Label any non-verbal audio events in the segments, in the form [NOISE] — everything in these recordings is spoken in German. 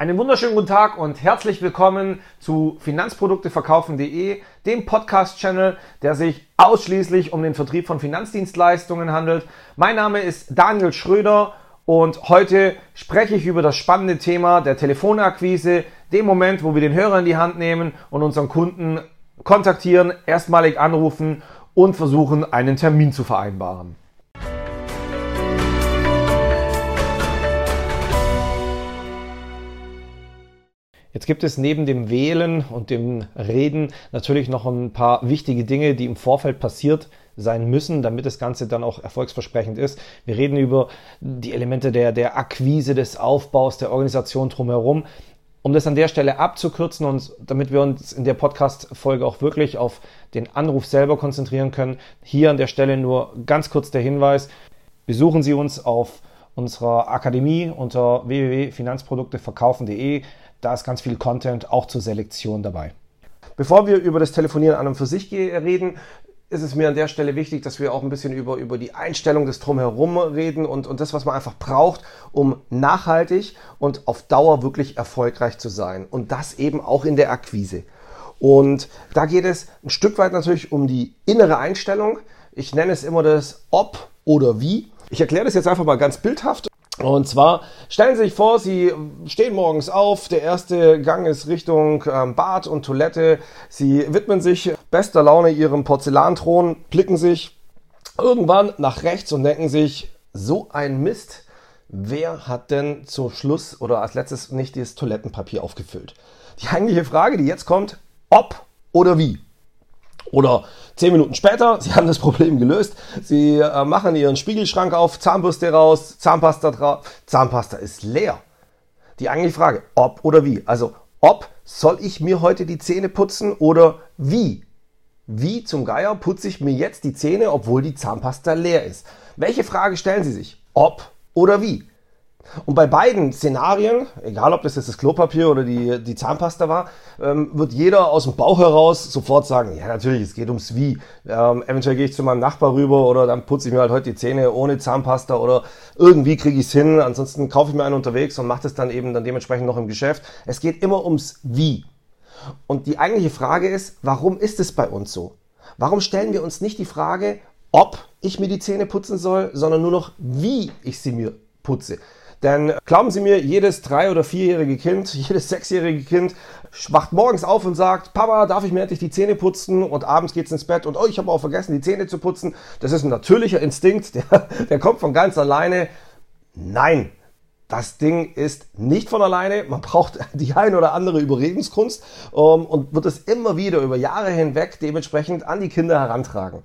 Einen wunderschönen guten Tag und herzlich willkommen zu Finanzprodukteverkaufen.de, dem Podcast-Channel, der sich ausschließlich um den Vertrieb von Finanzdienstleistungen handelt. Mein Name ist Daniel Schröder und heute spreche ich über das spannende Thema der Telefonakquise, dem Moment, wo wir den Hörer in die Hand nehmen und unseren Kunden kontaktieren, erstmalig anrufen und versuchen, einen Termin zu vereinbaren. Jetzt gibt es neben dem Wählen und dem Reden natürlich noch ein paar wichtige Dinge, die im Vorfeld passiert sein müssen, damit das Ganze dann auch erfolgsversprechend ist. Wir reden über die Elemente der, der Akquise, des Aufbaus, der Organisation drumherum. Um das an der Stelle abzukürzen und damit wir uns in der Podcast-Folge auch wirklich auf den Anruf selber konzentrieren können, hier an der Stelle nur ganz kurz der Hinweis. Besuchen Sie uns auf unserer Akademie unter www.finanzprodukteverkaufen.de. Da ist ganz viel Content auch zur Selektion dabei. Bevor wir über das Telefonieren an und für sich reden, ist es mir an der Stelle wichtig, dass wir auch ein bisschen über, über die Einstellung des Drumherum reden und, und das, was man einfach braucht, um nachhaltig und auf Dauer wirklich erfolgreich zu sein. Und das eben auch in der Akquise. Und da geht es ein Stück weit natürlich um die innere Einstellung. Ich nenne es immer das Ob oder Wie. Ich erkläre das jetzt einfach mal ganz bildhaft. Und zwar stellen Sie sich vor, Sie stehen morgens auf, der erste Gang ist Richtung ähm, Bad und Toilette. Sie widmen sich bester Laune Ihrem Porzellanthron, blicken sich irgendwann nach rechts und denken sich, so ein Mist, wer hat denn zum Schluss oder als letztes nicht dieses Toilettenpapier aufgefüllt? Die eigentliche Frage, die jetzt kommt, ob oder wie? Oder zehn Minuten später, [LAUGHS] Sie haben das Problem gelöst, Sie äh, machen Ihren Spiegelschrank auf, Zahnbürste raus, Zahnpasta drauf, Zahnpasta ist leer. Die eigentliche Frage, ob oder wie. Also ob soll ich mir heute die Zähne putzen oder wie? Wie zum Geier putze ich mir jetzt die Zähne, obwohl die Zahnpasta leer ist? Welche Frage stellen Sie sich? Ob oder wie? Und bei beiden Szenarien, egal ob das jetzt das Klopapier oder die, die Zahnpasta war, ähm, wird jeder aus dem Bauch heraus sofort sagen, ja natürlich, es geht ums Wie. Ähm, eventuell gehe ich zu meinem Nachbar rüber oder dann putze ich mir halt heute die Zähne ohne Zahnpasta oder irgendwie kriege ich es hin. Ansonsten kaufe ich mir einen unterwegs und mache das dann eben dann dementsprechend noch im Geschäft. Es geht immer ums Wie. Und die eigentliche Frage ist, warum ist es bei uns so? Warum stellen wir uns nicht die Frage, ob ich mir die Zähne putzen soll, sondern nur noch, wie ich sie mir putze? Denn glauben Sie mir, jedes drei- oder vierjährige Kind, [LAUGHS] jedes sechsjährige Kind wacht morgens auf und sagt, Papa, darf ich mir endlich die Zähne putzen? Und abends geht's ins Bett und oh, ich habe auch vergessen, die Zähne zu putzen. Das ist ein natürlicher Instinkt, [LAUGHS] der, der kommt von ganz alleine. Nein, das Ding ist nicht von alleine. Man braucht [LAUGHS] die ein oder andere Überredenskunst um, ähm, und wird es immer wieder über Jahre hinweg dementsprechend an die Kinder herantragen.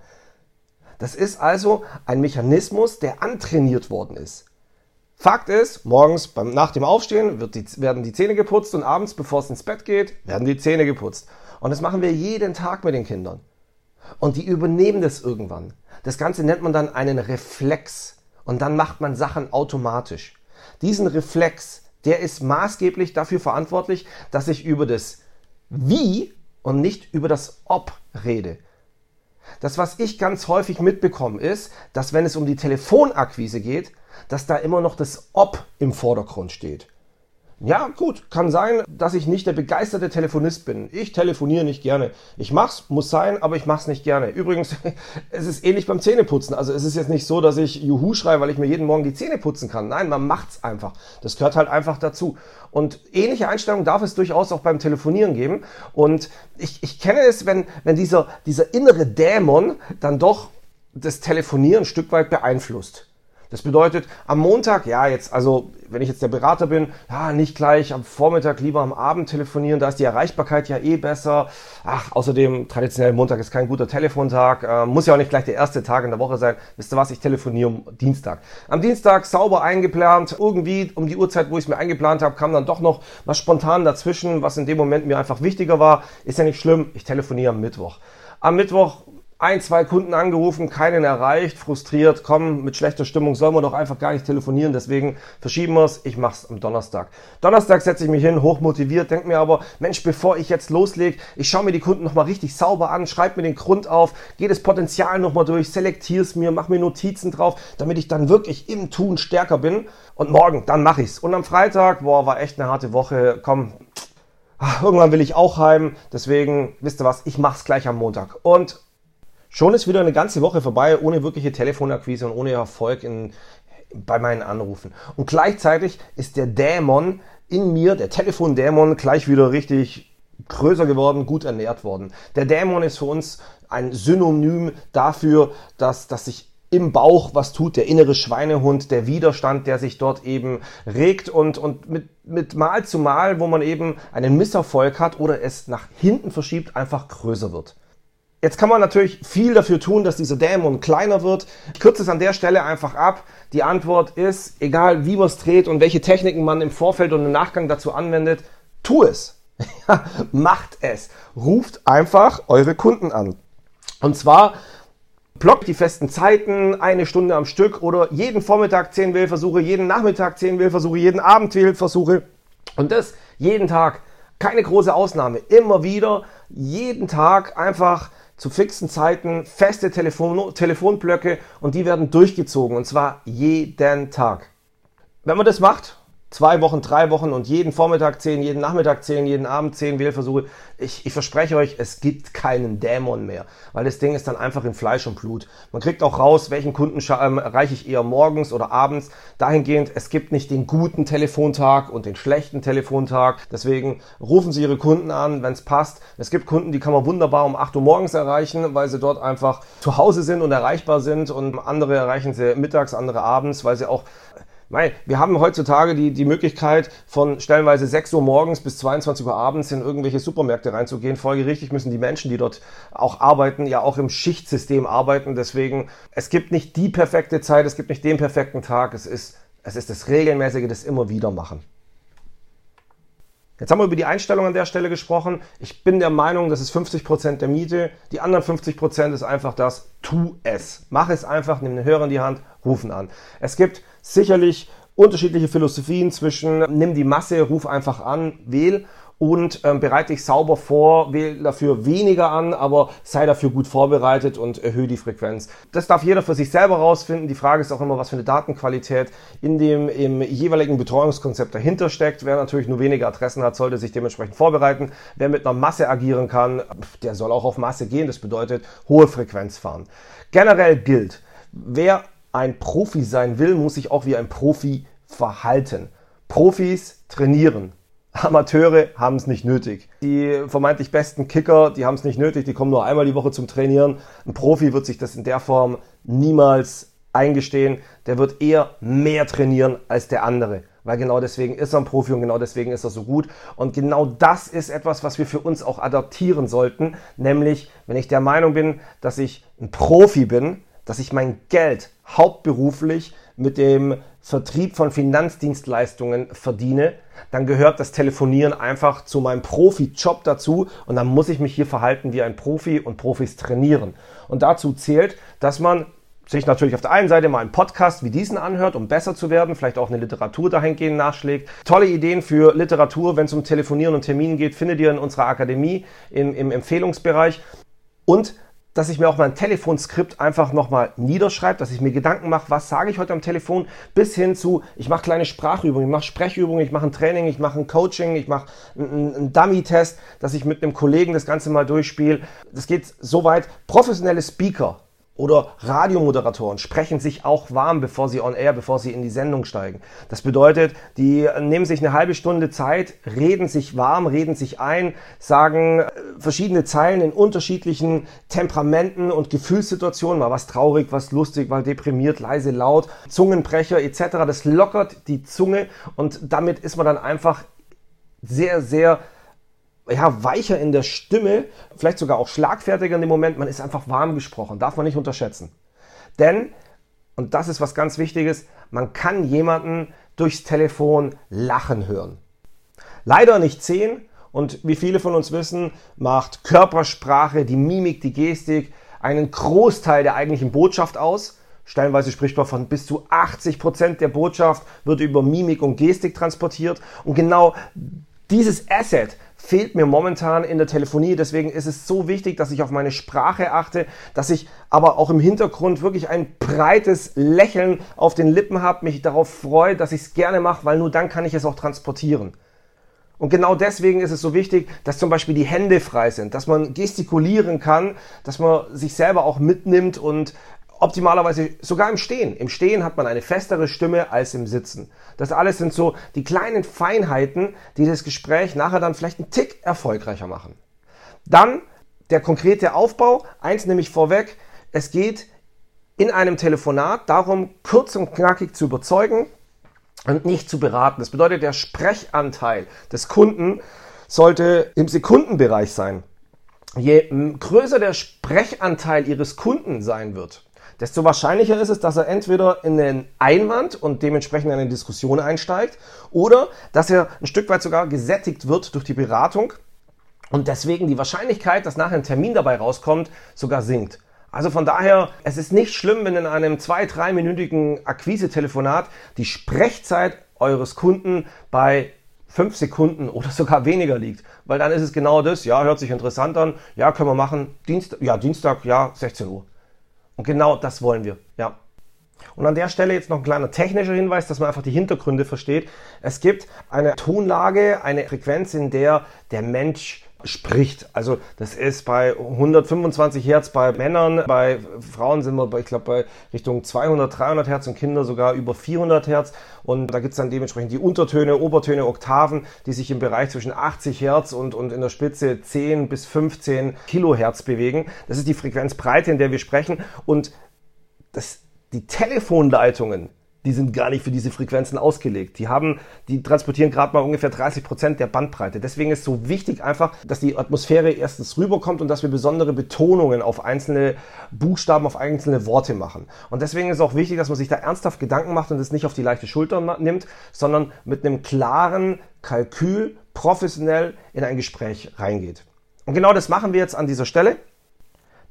Das ist also ein Mechanismus, der antrainiert worden ist. Fakt ist, morgens beim, nach dem Aufstehen die, werden die Zähne geputzt und abends, bevor es ins Bett geht, werden die Zähne geputzt. Und das machen wir jeden Tag mit den Kindern. Und die übernehmen das irgendwann. Das Ganze nennt man dann einen Reflex. Und dann macht man Sachen automatisch. Diesen Reflex, der ist maßgeblich dafür verantwortlich, dass ich über das Wie und nicht über das Ob rede. Das, was ich ganz häufig mitbekomme, ist, dass wenn es um die Telefonakquise geht, dass da immer noch das Ob im Vordergrund steht. Ja, gut, kann sein, dass ich nicht der begeisterte Telefonist bin. Ich telefoniere nicht gerne. Ich mach's, muss sein, aber ich mach's nicht gerne. Übrigens, [LAUGHS] es ist ähnlich beim Zähneputzen. Also es ist jetzt nicht so, dass ich Juhu schreie, weil ich mir jeden Morgen die Zähne putzen kann. Nein, man macht's einfach. Das gehört halt einfach dazu. Und ähnliche Einstellungen darf es durchaus auch beim Telefonieren geben. Und ich, ich kenne es, wenn, wenn dieser, dieser innere Dämon dann doch das Telefonieren ein Stück weit beeinflusst. Das bedeutet, am Montag, ja, jetzt, also, wenn ich jetzt der Berater bin, ja, nicht gleich am Vormittag, lieber am Abend telefonieren, da ist die Erreichbarkeit ja eh besser. Ach, außerdem, traditionell Montag ist kein guter Telefontag, äh, muss ja auch nicht gleich der erste Tag in der Woche sein. Wisst ihr was, ich telefoniere am Dienstag. Am Dienstag sauber eingeplant, irgendwie um die Uhrzeit, wo ich es mir eingeplant habe, kam dann doch noch was spontan dazwischen, was in dem Moment mir einfach wichtiger war. Ist ja nicht schlimm, ich telefoniere am Mittwoch. Am Mittwoch ein, zwei Kunden angerufen, keinen erreicht, frustriert, komm, mit schlechter Stimmung sollen wir doch einfach gar nicht telefonieren, deswegen verschieben wir es, ich mach's am Donnerstag. Donnerstag setze ich mich hin, hochmotiviert, denke mir aber, Mensch, bevor ich jetzt loslege, ich schaue mir die Kunden nochmal richtig sauber an, schreibe mir den Grund auf, gehe das Potenzial nochmal durch, selektiere es mir, mache mir Notizen drauf, damit ich dann wirklich im Tun stärker bin und morgen, dann mache ich's. Und am Freitag, boah, war echt eine harte Woche, komm, irgendwann will ich auch heim, deswegen, wisst ihr was, ich mach's gleich am Montag. Und Schon ist wieder eine ganze Woche vorbei, ohne wirkliche Telefonakquise und ohne Erfolg in, bei meinen Anrufen. Und gleichzeitig ist der Dämon in mir, der Telefondämon, gleich wieder richtig größer geworden, gut ernährt worden. Der Dämon ist für uns ein Synonym dafür, dass, dass sich im Bauch was tut, der innere Schweinehund, der Widerstand, der sich dort eben regt und, und mit, mit Mal zu Mal, wo man eben einen Misserfolg hat oder es nach hinten verschiebt, einfach größer wird. Jetzt kann man natürlich viel dafür tun, dass dieser Dämon kleiner wird. Ich kürze es an der Stelle einfach ab. Die Antwort ist, egal wie man es dreht und welche Techniken man im Vorfeld und im Nachgang dazu anwendet, tu es. [LAUGHS] Macht es. Ruft einfach eure Kunden an. Und zwar blockt die festen Zeiten, eine Stunde am Stück oder jeden Vormittag 10 Wählversuche, jeden Nachmittag 10 Wählversuche, jeden Abend Wählversuche. Und das jeden Tag. Keine große Ausnahme. Immer wieder, jeden Tag einfach zu fixen Zeiten feste Telefon Telefonblöcke und die werden durchgezogen und zwar jeden Tag. Wenn man das macht, zwei Wochen, drei Wochen und jeden Vormittag zehn, jeden Nachmittag zehn, jeden Abend zehn Wählversuche. Ich, ich verspreche euch, es gibt keinen Dämon mehr, weil das Ding ist dann einfach in Fleisch und Blut. Man kriegt auch raus, welchen Kunden ähm, erreiche ich eher morgens oder abends. Dahingehend, es gibt nicht den guten Telefontag und den schlechten Telefontag. Deswegen rufen Sie Ihre Kunden an, wenn es passt. Es gibt Kunden, die kann man wunderbar um 8 Uhr morgens erreichen, weil sie dort einfach zu Hause sind und erreichbar sind und andere erreichen sie mittags, andere abends, weil sie auch Mei, wir haben heutzutage die, die Möglichkeit, von stellenweise 6 Uhr morgens bis 22 Uhr abends in irgendwelche Supermärkte reinzugehen. Folgerichtig müssen die Menschen, die dort auch arbeiten, ja auch im Schichtsystem arbeiten. Deswegen, es gibt nicht die perfekte Zeit, es gibt nicht den perfekten Tag. Es ist, es ist das Regelmäßige, das immer wieder machen. Jetzt haben wir über die Einstellung an der Stelle gesprochen. Ich bin der Meinung, das ist 50% der Miete. Die anderen 50% ist einfach das, tu es. Mach es einfach, nimm den Hörer in die Hand, rufen an. Es gibt sicherlich unterschiedliche Philosophien zwischen nimm die Masse, ruf einfach an, wähl und ähm, bereite dich sauber vor, wähle dafür weniger an, aber sei dafür gut vorbereitet und erhöhe die Frequenz. Das darf jeder für sich selber rausfinden. Die Frage ist auch immer, was für eine Datenqualität in dem im jeweiligen Betreuungskonzept dahinter steckt. Wer natürlich nur wenige Adressen hat, sollte sich dementsprechend vorbereiten. Wer mit einer Masse agieren kann, der soll auch auf Masse gehen. Das bedeutet hohe Frequenz fahren. Generell gilt, wer ein Profi sein will, muss sich auch wie ein Profi verhalten. Profis trainieren. Amateure haben es nicht nötig. Die vermeintlich besten Kicker, die haben es nicht nötig, die kommen nur einmal die Woche zum Trainieren. Ein Profi wird sich das in der Form niemals eingestehen. Der wird eher mehr trainieren als der andere. Weil genau deswegen ist er ein Profi und genau deswegen ist er so gut. Und genau das ist etwas, was wir für uns auch adaptieren sollten. Nämlich, wenn ich der Meinung bin, dass ich ein Profi bin, dass ich mein Geld hauptberuflich mit dem Vertrieb von Finanzdienstleistungen verdiene, dann gehört das Telefonieren einfach zu meinem Profi-Job dazu und dann muss ich mich hier verhalten wie ein Profi und Profis trainieren. Und dazu zählt, dass man sich natürlich auf der einen Seite mal einen Podcast wie diesen anhört, um besser zu werden, vielleicht auch eine Literatur dahingehend nachschlägt. Tolle Ideen für Literatur, wenn es um Telefonieren und Terminen geht, findet ihr in unserer Akademie im, im Empfehlungsbereich. Und dass ich mir auch mein Telefonskript einfach nochmal niederschreibe, dass ich mir Gedanken mache, was sage ich heute am Telefon, bis hin zu, ich mache kleine Sprachübungen, ich mache Sprechübungen, ich mache ein Training, ich mache ein Coaching, ich mache einen Dummy-Test, dass ich mit einem Kollegen das Ganze mal durchspiele. Das geht so weit. Professionelle Speaker oder Radiomoderatoren sprechen sich auch warm, bevor sie on air, bevor sie in die Sendung steigen. Das bedeutet, die nehmen sich eine halbe Stunde Zeit, reden sich warm, reden sich ein, sagen äh, verschiedene Zeilen in unterschiedlichen Temperamenten und Gefühlssituationen, mal was traurig, was lustig, mal deprimiert, leise, laut, Zungenbrecher etc. Das lockert die Zunge und damit ist man dann einfach sehr, sehr ja, weicher in der Stimme, vielleicht sogar auch schlagfertiger in dem Moment. Man ist einfach warm gesprochen, darf man nicht unterschätzen. Denn, und das ist was ganz Wichtiges, man kann jemanden durchs Telefon lachen hören. Leider nicht sehen und wie viele von uns wissen, macht Körpersprache, die Mimik, die Gestik einen Großteil der eigentlichen Botschaft aus. Stellenweise spricht man von bis zu 80 Prozent der Botschaft wird über Mimik und Gestik transportiert. Und genau dieses Asset fehlt mir momentan in der Telefonie. Deswegen ist es so wichtig, dass ich auf meine Sprache achte, dass ich aber auch im Hintergrund wirklich ein breites Lächeln auf den Lippen habe, mich darauf freue, dass ich es gerne mache, weil nur dann kann ich es auch transportieren. Und genau deswegen ist es so wichtig, dass zum Beispiel die Hände frei sind, dass man gestikulieren kann, dass man sich selber auch mitnimmt und optimalerweise sogar im Stehen. Im Stehen hat man eine festere Stimme als im Sitzen. Das alles sind so die kleinen Feinheiten, die das Gespräch nachher dann vielleicht einen Tick erfolgreicher machen. Dann der konkrete Aufbau. Eins nämlich vorweg. Es geht in einem Telefonat darum, kurz und knackig zu überzeugen und nicht zu beraten. Das bedeutet, der Sprechanteil des Kunden sollte im Sekundenbereich sein. Je größer der Sprechanteil Ihres Kunden sein wird, desto wahrscheinlicher ist es, dass er entweder in den Einwand und dementsprechend in eine Diskussion einsteigt oder dass er ein Stück weit sogar gesättigt wird durch die Beratung und deswegen die Wahrscheinlichkeit, dass nachher ein Termin dabei rauskommt, sogar sinkt. Also von daher, es ist nicht schlimm, wenn in einem zwei-, dreiminütigen Akquise-Telefonat die Sprechzeit eures Kunden bei fünf Sekunden oder sogar weniger liegt. Weil dann ist es genau das, ja, hört sich interessant an, ja, können wir machen, Dienst, ja, Dienstag, ja, 16 Uhr. Und genau das wollen wir, ja. Und an der Stelle jetzt noch ein kleiner technischer Hinweis, dass man einfach die Hintergründe versteht. Es gibt eine Tonlage, eine Frequenz, in der der Mensch spricht. Also das ist bei 125 Hertz bei Männern, bei Frauen sind wir, bei, ich glaube, bei Richtung 200, 300 Hertz und Kinder sogar über 400 Hertz. Und da gibt es dann dementsprechend die Untertöne, Obertöne, Oktaven, die sich im Bereich zwischen 80 Hertz und, und in der Spitze 10 bis 15 Kilohertz bewegen. Das ist die Frequenzbreite, in der wir sprechen. Und das, die Telefonleitungen, die sind gar nicht für diese Frequenzen ausgelegt. Die haben, die transportieren gerade mal ungefähr 30 Prozent der Bandbreite. Deswegen ist so wichtig einfach, dass die Atmosphäre erstens rüberkommt und dass wir besondere Betonungen auf einzelne Buchstaben, auf einzelne Worte machen. Und deswegen ist auch wichtig, dass man sich da ernsthaft Gedanken macht und es nicht auf die leichte Schulter nimmt, sondern mit einem klaren Kalkül professionell in ein Gespräch reingeht. Und genau das machen wir jetzt an dieser Stelle,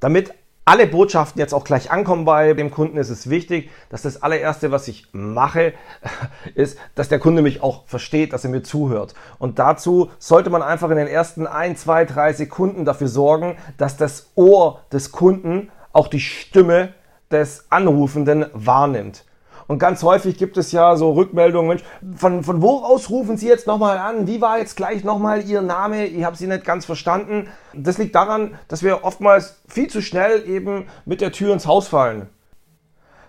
damit alle Botschaften jetzt auch gleich ankommen bei dem Kunden, ist es wichtig, dass das allererste, was ich mache, [LAUGHS] ist, dass der Kunde mich auch versteht, dass er mir zuhört. Und dazu sollte man einfach in den ersten ein, zwei, drei Sekunden dafür sorgen, dass das Ohr des Kunden auch die Stimme des Anrufenden wahrnimmt. Und ganz häufig gibt es ja so Rückmeldungen, Mensch, von, von wo aus rufen Sie jetzt nochmal an? Wie war jetzt gleich nochmal Ihr Name? Ich habe Sie nicht ganz verstanden. Das liegt daran, dass wir oftmals viel zu schnell eben mit der Tür ins Haus fallen.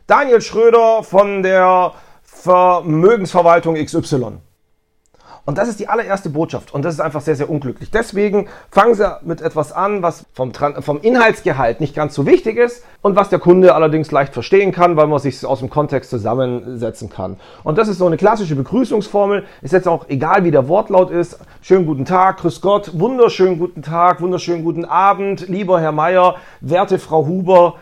Daniel Schröder von der Vermögensverwaltung XY. Und das ist die allererste Botschaft. Und das ist einfach sehr, sehr unglücklich. Deswegen fangen Sie mit etwas an, was vom, vom Inhaltsgehalt nicht ganz so wichtig ist und was der Kunde allerdings leicht verstehen kann, weil man sich aus dem Kontext zusammensetzen kann. Und das ist so eine klassische Begrüßungsformel. Ist jetzt auch egal, wie der Wortlaut ist. Schönen guten Tag, grüß Gott, wunderschönen guten Tag, wunderschönen guten Abend, lieber Herr Meier, werte Frau Huber.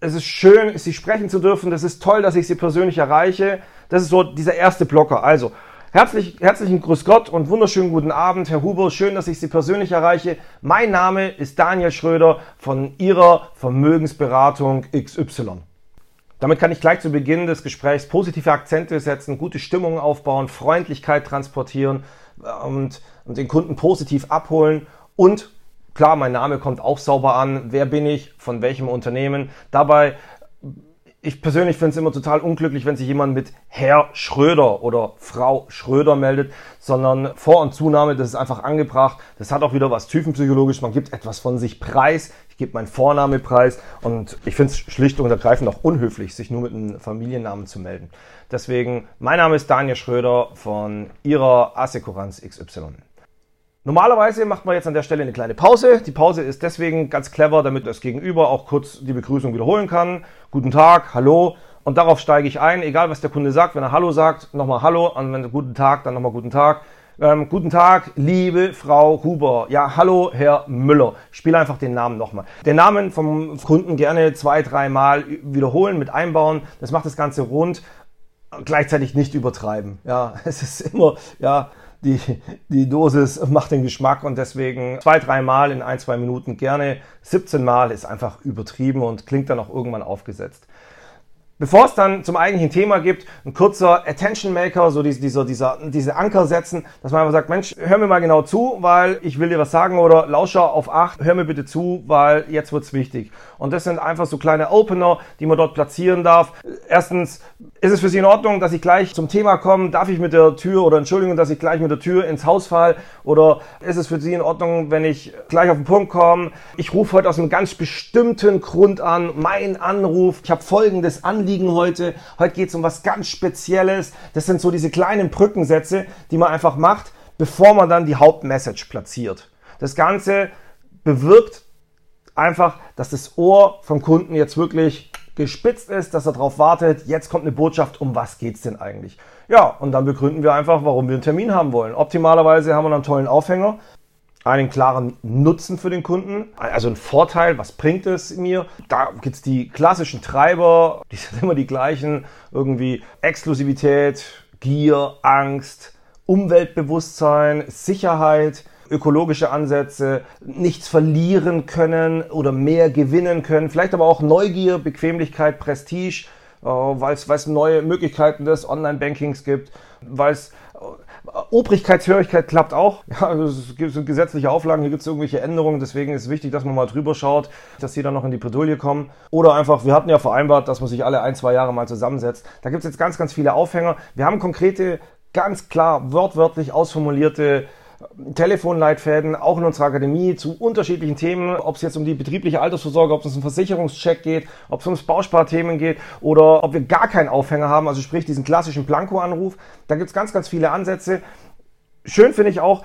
Es ist schön, Sie sprechen zu dürfen. Das ist toll, dass ich Sie persönlich erreiche. Das ist so dieser erste Blocker. Also, Herzlich, herzlichen Grüß Gott und wunderschönen guten Abend, Herr Huber. Schön, dass ich Sie persönlich erreiche. Mein Name ist Daniel Schröder von Ihrer Vermögensberatung XY. Damit kann ich gleich zu Beginn des Gesprächs positive Akzente setzen, gute Stimmung aufbauen, Freundlichkeit transportieren äh, und, und den Kunden positiv abholen und Klar, mein Name kommt auch sauber an. Wer bin ich? Von welchem Unternehmen? Dabei ich persönlich finde es immer total unglücklich, wenn sich jemand mit Herr Schröder oder Frau Schröder meldet, sondern Vor- und Zunahme, das ist einfach angebracht. Das hat auch wieder was Typenpsychologisch. Man gibt etwas von sich preis. Ich gebe meinen Vorname preis und ich finde es schlicht und ergreifend auch unhöflich, sich nur mit einem Familiennamen zu melden. Deswegen, mein Name ist Daniel Schröder von Ihrer Assekuranz XY. Normalerweise macht man jetzt an der Stelle eine kleine Pause. Die Pause ist deswegen ganz clever, damit das Gegenüber auch kurz die Begrüßung wiederholen kann. Guten Tag, hallo. Und darauf steige ich ein, egal was der Kunde sagt. Wenn er Hallo sagt, nochmal Hallo. Und wenn er Guten Tag, dann nochmal Guten Tag. Ähm, guten Tag, liebe Frau Huber. Ja, hallo, Herr Müller. Ich spiele einfach den Namen nochmal. Den Namen vom Kunden gerne zwei, dreimal wiederholen, mit einbauen. Das macht das Ganze rund. Gleichzeitig nicht übertreiben. Ja, [LAUGHS] es ist immer, ja, die, die Dosis macht den Geschmack und deswegen zwei, drei Mal in ein, zwei Minuten gerne. 17 Mal ist einfach übertrieben und klingt dann auch irgendwann aufgesetzt. Bevor es dann zum eigentlichen Thema gibt, ein kurzer Attention Maker, so dieser, dieser, diese Anker setzen, dass man einfach sagt, Mensch, hör mir mal genau zu, weil ich will dir was sagen oder Lauscher auf acht, hör mir bitte zu, weil jetzt wird's wichtig. Und das sind einfach so kleine Opener, die man dort platzieren darf. Erstens, ist es für Sie in Ordnung, dass ich gleich zum Thema komme? Darf ich mit der Tür oder Entschuldigung, dass ich gleich mit der Tür ins Haus fall? Oder ist es für Sie in Ordnung, wenn ich gleich auf den Punkt komme? Ich rufe heute aus einem ganz bestimmten Grund an. Mein Anruf. Ich habe folgendes Anliegen heute. Heute geht es um was ganz Spezielles. Das sind so diese kleinen Brückensätze, die man einfach macht, bevor man dann die Hauptmessage platziert. Das Ganze bewirkt einfach, dass das Ohr vom Kunden jetzt wirklich gespitzt ist, dass er darauf wartet, jetzt kommt eine Botschaft, um was geht es denn eigentlich? Ja, und dann begründen wir einfach, warum wir einen Termin haben wollen. Optimalerweise haben wir einen tollen Aufhänger, einen klaren Nutzen für den Kunden, also einen Vorteil, was bringt es mir? Da gibt es die klassischen Treiber, die sind immer die gleichen, irgendwie Exklusivität, Gier, Angst, Umweltbewusstsein, Sicherheit, ökologische Ansätze, nichts verlieren können oder mehr gewinnen können, vielleicht aber auch Neugier, Bequemlichkeit, Prestige, äh, weil es neue Möglichkeiten des Online-Bankings gibt, weil es Obrigkeitshörigkeit klappt auch. [LAUGHS] Ja, also es gibt gesetzliche Auflagen, hier gibt es irgendwelche Änderungen, deswegen ist es wichtig, dass man mal drüber schaut, dass die dann noch in die Bredouille kommen. Oder einfach, wir hatten ja vereinbart, dass man sich alle ein, zwei Jahre mal zusammensetzt. Da gibt es jetzt ganz, ganz viele Aufhänger. Wir haben konkrete, ganz klar, wortwörtlich ausformulierte Telefonleitfäden, auch in unserer Akademie zu unterschiedlichen Themen, ob es jetzt um die betriebliche Altersvorsorge, ob es um Versicherungscheck geht, ob es ums Bausparthemen geht oder ob wir gar keinen Aufhänger haben, also sprich diesen klassischen Blanko-Anruf. Da gibt es ganz, ganz viele Ansätze. Schön finde ich auch,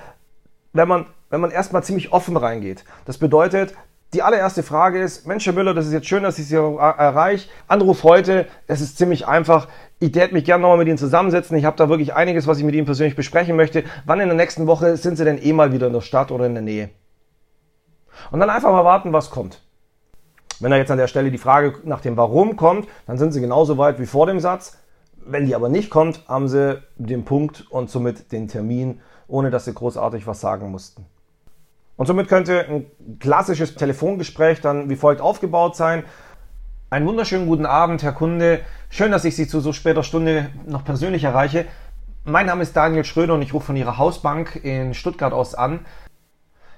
wenn man, wenn man erstmal ziemlich offen reingeht. Das bedeutet, die allererste Frage ist, Mensch, Herr Müller, das ist jetzt schön, dass ich Sie erreiche. Anruf heute, es ist ziemlich einfach. Ich hätte mich gerne nochmal mit Ihnen zusammensetzen. Ich habe da wirklich einiges, was ich mit Ihnen persönlich besprechen möchte. Wann in der nächsten Woche sind Sie denn eh mal wieder in der Stadt oder in der Nähe? Und dann einfach mal warten, was kommt. Wenn da jetzt an der Stelle die Frage nach dem Warum kommt, dann sind Sie genauso weit wie vor dem Satz. Wenn die aber nicht kommt, haben Sie den Punkt und somit den Termin, ohne dass Sie großartig was sagen mussten. Und somit könnte ein klassisches Telefongespräch dann wie folgt aufgebaut sein. Einen wunderschönen guten Abend, Herr Kunde. Schön, dass ich Sie zu so später Stunde noch persönlich erreiche. Mein Name ist Daniel Schröder und ich rufe von Ihrer Hausbank in Stuttgart aus an.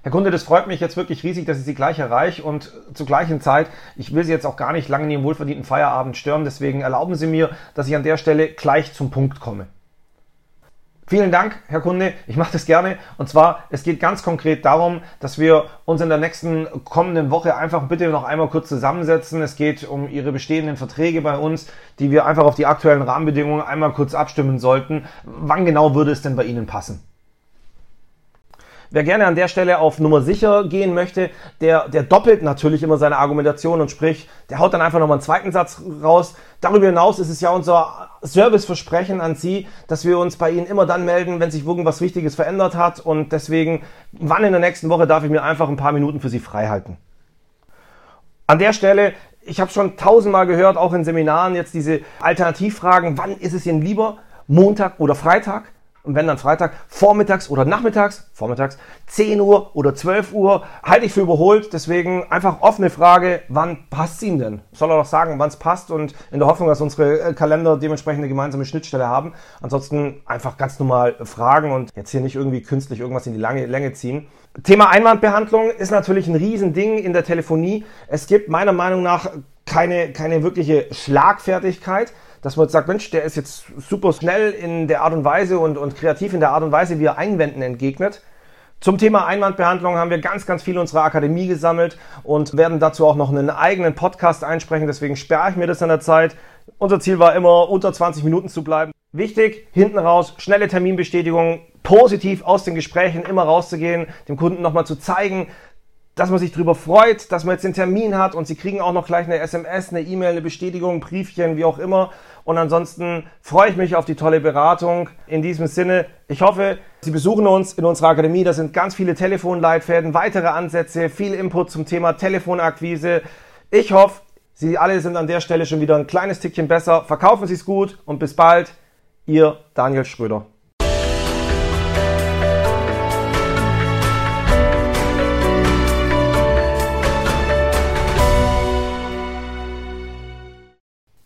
Herr Kunde, das freut mich jetzt wirklich riesig, dass ich Sie gleich erreiche und zur gleichen Zeit, ich will Sie jetzt auch gar nicht lange in Ihrem wohlverdienten Feierabend stören, deswegen erlauben Sie mir, dass ich an der Stelle gleich zum Punkt komme. Vielen Dank, Herr Kunde. Ich mache das gerne. Und zwar, es geht ganz konkret darum, dass wir uns in der nächsten kommenden Woche einfach bitte noch einmal kurz zusammensetzen. Es geht um Ihre bestehenden Verträge bei uns, die wir einfach auf die aktuellen Rahmenbedingungen einmal kurz abstimmen sollten. Wann genau würde es denn bei Ihnen passen? Wer gerne an der Stelle auf Nummer sicher gehen möchte, der, der doppelt natürlich immer seine Argumentation und sprich, der haut dann einfach nochmal einen zweiten Satz raus. Darüber hinaus ist es ja unser Serviceversprechen an Sie, dass wir uns bei Ihnen immer dann melden, wenn sich irgendwas Wichtiges verändert hat und deswegen, wann in der nächsten Woche darf ich mir einfach ein paar Minuten für Sie frei halten. An der Stelle, ich habe schon tausendmal gehört, auch in Seminaren jetzt diese Alternativfragen, wann ist es Ihnen lieber, Montag oder Freitag? Und wenn dann Freitag vormittags oder nachmittags, vormittags 10 Uhr oder 12 Uhr, halte ich für überholt. Deswegen einfach offene Frage, wann passt es ihm denn? Soll er doch sagen, wann es passt und in der Hoffnung, dass unsere äh, Kalender dementsprechend eine gemeinsame Schnittstelle haben. Ansonsten einfach ganz normal fragen und jetzt hier nicht irgendwie künstlich irgendwas in die lange Länge ziehen. Thema Einwandbehandlung ist natürlich ein Riesending in der Telefonie. Es gibt meiner Meinung nach keine, keine wirkliche Schlagfertigkeit dass man sagt, Mensch, der ist jetzt super schnell in der Art und Weise und, und kreativ in der Art und Weise, wie er Einwänden entgegnet. Zum Thema Einwandbehandlung haben wir ganz, ganz viel unserer Akademie gesammelt und werden dazu auch noch einen eigenen Podcast einsprechen. Deswegen sperre ich mir das an der Zeit. Unser Ziel war immer, unter 20 Minuten zu bleiben. Wichtig, hinten raus, schnelle Terminbestätigung, positiv aus den Gesprächen immer rauszugehen, dem Kunden nochmal zu zeigen, dass man sich darüber freut, dass man jetzt den Termin hat und Sie kriegen auch noch gleich eine SMS, eine E-Mail, eine Bestätigung, ein Briefchen, wie auch immer. Und ansonsten freue ich mich auf die tolle Beratung. In diesem Sinne, ich hoffe, Sie besuchen uns in unserer Akademie. Da sind ganz viele Telefonleitfäden, weitere Ansätze, viel Input zum Thema Telefonakquise. Ich hoffe, Sie alle sind an der Stelle schon wieder ein kleines Tickchen besser. Verkaufen Sie es gut und bis bald. Ihr Daniel Schröder.